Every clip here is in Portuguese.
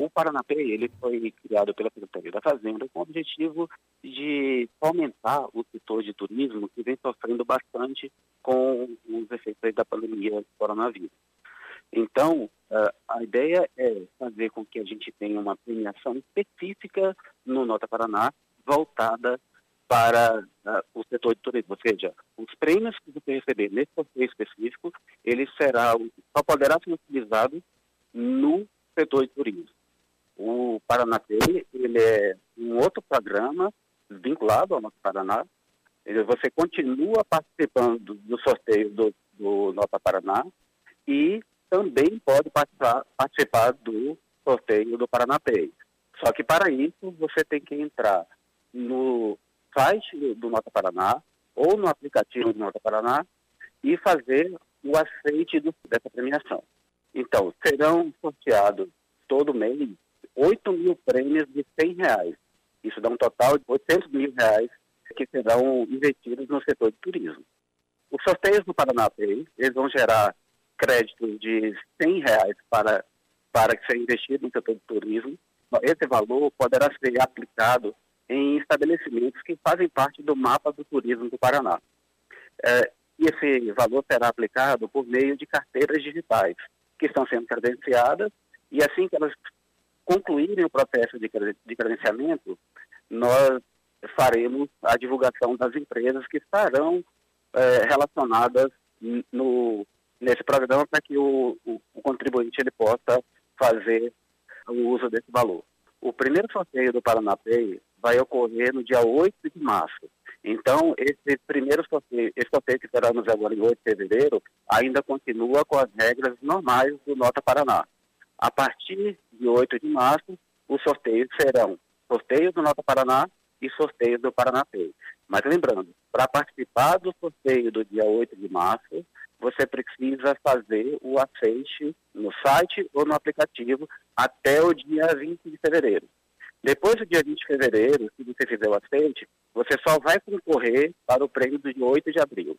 o Paranapê ele foi criado pela Secretaria da Fazenda com o objetivo de aumentar o setor de turismo que vem sofrendo bastante com os efeitos da pandemia do coronavírus. Então, a ideia é fazer com que a gente tenha uma premiação específica no Nota Paraná voltada para o setor de turismo, ou seja, os prêmios que você receber nesse sorteio específico, ele será, só poderá ser utilizado no setor de turismo. O Paraná ele é um outro programa vinculado ao nosso Paraná. Você continua participando do sorteio do, do Nota Paraná e também pode participar, participar do sorteio do Paraná Pay. Só que para isso você tem que entrar no site do Nota Paraná ou no aplicativo do Nota Paraná e fazer o aceite do, dessa premiação. Então, serão sorteados todo mês 8 mil prêmios de 100 reais. Isso dá um total de 800 mil reais que serão investidos no setor de turismo. Os sorteios do Paraná Pay, eles vão gerar créditos de 100 reais para, para ser investido no setor de turismo. Esse valor poderá ser aplicado em estabelecimentos que fazem parte do mapa do turismo do Paraná. É, e esse valor será aplicado por meio de carteiras digitais, que estão sendo credenciadas, e assim que elas concluírem o processo de, de credenciamento, nós faremos a divulgação das empresas que estarão é, relacionadas no, nesse programa para que o, o, o, contribuinte ele possa fazer o uso desse valor. O primeiro sorteio do Paraná Pay vai ocorrer no dia 8 de março. Então, esse primeiro sorteio, esse sorteio que teremos agora em 8 de fevereiro, ainda continua com as regras normais do Nota Paraná. A partir de 8 de março, os sorteios serão sorteio do Nota Paraná e sorteio do Paraná Pay. Mas lembrando, para participar do sorteio do dia 8 de março, você precisa fazer o aceite no site ou no aplicativo até o dia 20 de fevereiro. Depois do dia 20 de fevereiro, se você fizer o aceite, você só vai concorrer para o prêmio do dia 8 de abril.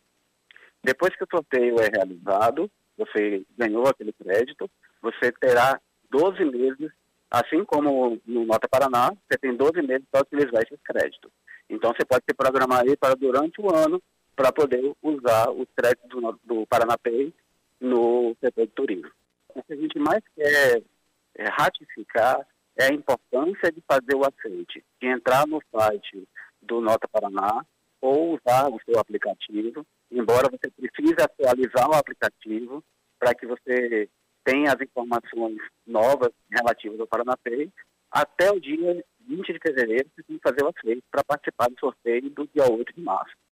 Depois que o sorteio é realizado, você ganhou aquele crédito, você terá 12 meses, assim como no Nota Paraná, você tem 12 meses para utilizar esses créditos. Então você pode se programar aí para durante o ano para poder usar os créditos do, do Paranapay no setor de turismo. O que a gente mais quer é ratificar é a importância de fazer o aceite, de entrar no site do Nota Paraná ou usar o seu aplicativo, embora você precise atualizar o aplicativo para que você tenha as informações novas relativas ao Paranapay, até o dia 20 de fevereiro você tem que fazer o aceite para participar do sorteio do dia 8 de março.